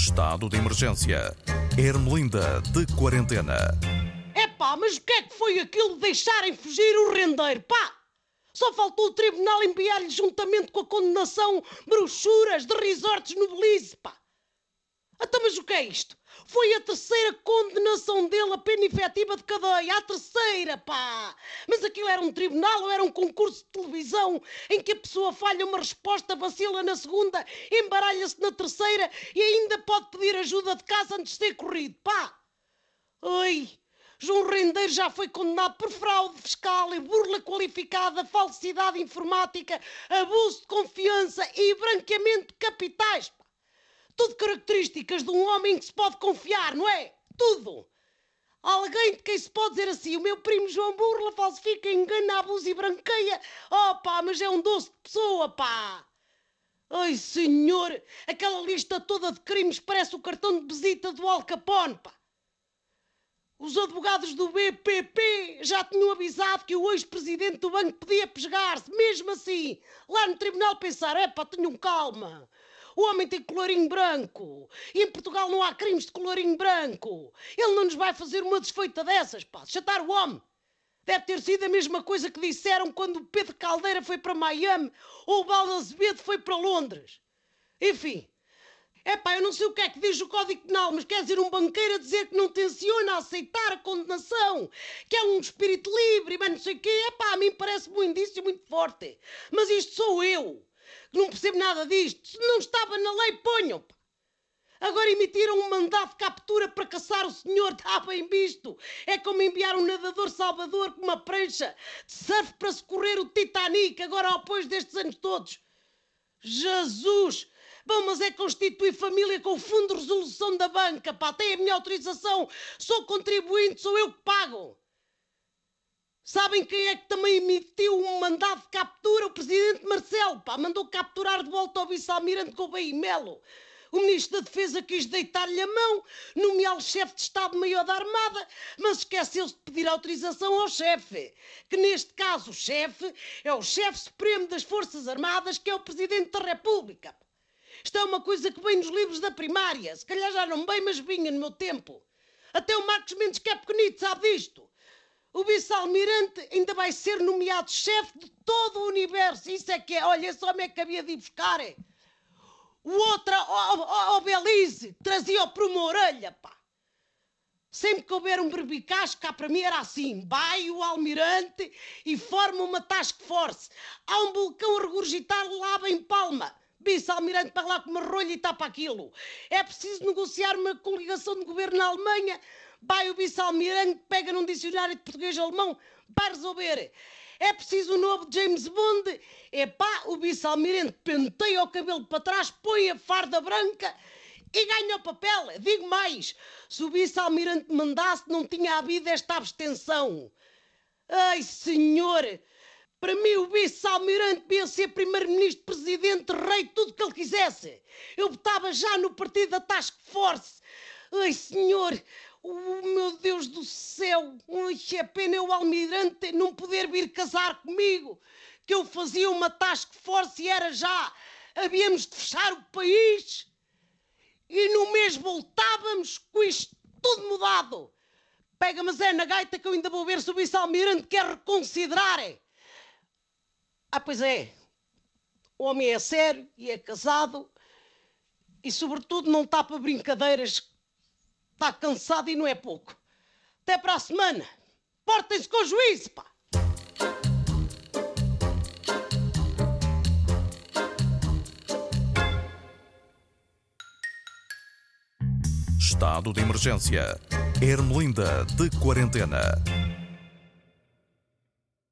Estado de emergência. Ermelinda de quarentena. Epá, mas o que é que foi aquilo de deixarem fugir o rendeiro? Pá! Só faltou o tribunal enviar-lhe juntamente com a condenação brochuras de resorts no Belize, pá! Até mas o que é isto? Foi a terceira condenação dele a pena efetiva de cadeia. A terceira, pá! Mas aquilo era um tribunal ou era um concurso de televisão em que a pessoa falha uma resposta, vacila na segunda, embaralha-se na terceira e ainda pode pedir ajuda de casa antes de ser corrido, pá! Ai! João Rendeiro já foi condenado por fraude fiscal e burla qualificada, falsidade informática, abuso de confiança e branqueamento de capitais. Pá. Tudo características de um homem que se pode confiar, não é? Tudo! Alguém de quem se pode dizer assim, o meu primo João burla, falsifica, engana, abusa e branqueia. Oh pá, mas é um doce de pessoa, pá! Ai senhor, aquela lista toda de crimes parece o cartão de visita do Al Capone, pá! Os advogados do BPP já tinham avisado que o ex-presidente do banco podia pesgar-se, mesmo assim. Lá no tribunal pensar, é pá, tenham calma. O homem tem colorinho branco. E em Portugal não há crimes de colorinho branco. Ele não nos vai fazer uma desfeita dessas, pá. Chatar o homem. Deve ter sido a mesma coisa que disseram quando o Pedro Caldeira foi para Miami ou o Baldo Azevedo foi para Londres. Enfim, Epá, eu não sei o que é que diz o Código Penal, mas quer dizer um banqueiro a dizer que não tenciona aceitar a condenação, que é um espírito livre, mas não sei o quê. Epá, a mim parece-me um indício muito forte. Mas isto sou eu, não percebo nada disto. Se não estava na lei, ponham. Pá. Agora emitiram um mandado de captura para caçar o senhor, está bem visto. É como enviar um nadador salvador com uma prancha de surf para socorrer o Titanic, agora ao depois destes anos todos. Jesus! Bom, mas é constituir família com o Fundo de Resolução da Banca, pá, tem a minha autorização, sou contribuinte, sou eu que pago. Sabem quem é que também emitiu um mandado de captura? O Presidente Marcelo, pá, mandou capturar de volta o Vice-Almirante Gouveia e Melo. O Ministro da Defesa quis deitar-lhe a mão, nomeá-lo chefe de Estado-Maior da Armada, mas esqueceu-se de pedir autorização ao chefe, que neste caso o chefe é o chefe supremo das Forças Armadas, que é o Presidente da República. Isto é uma coisa que vem nos livros da primária. Se calhar já não bem, mas vinha no meu tempo. Até o Marcos Mendes, que é pequenito, sabe disto. O vice-almirante ainda vai ser nomeado chefe de todo o universo. Isso é que é. Olha, esse homem é que havia de ir buscar. É. O outro, o, o Belize, trazia-o por uma orelha, pá. Sempre que houver um berbicaz, cá para mim era assim: vai o almirante e forma uma task force. Há um vulcão a regurgitar lá em Palma. Vice-almirante para lá com uma rolha e tapa aquilo. É preciso negociar uma coligação de governo na Alemanha. Vai o vice-almirante, pega num dicionário de português-alemão, vai resolver. É preciso um novo James Bond. É pá, o vice-almirante penteia o cabelo para trás, põe a farda branca e ganha o papel. Digo mais, se o vice-almirante mandasse, não tinha havido esta abstenção. Ai, senhor! Para mim, o vice-almirante devia ser primeiro-ministro, presidente, rei, tudo que ele quisesse. Eu votava já no partido da Task Force. Ai, senhor, oh, meu Deus do céu, ai, é pena o almirante não poder vir casar comigo, que eu fazia uma Task Force e era já. Havíamos de fechar o país e no mês voltávamos com isto tudo mudado. Pega, mas é na gaita que eu ainda vou ver se o vice-almirante quer reconsiderar. Ah, pois é. O homem é sério e é casado e, sobretudo, não está para brincadeiras. Está cansado e não é pouco. Até para a semana. Portem-se com juízo, pá! Estado de emergência. Ermelinda de quarentena.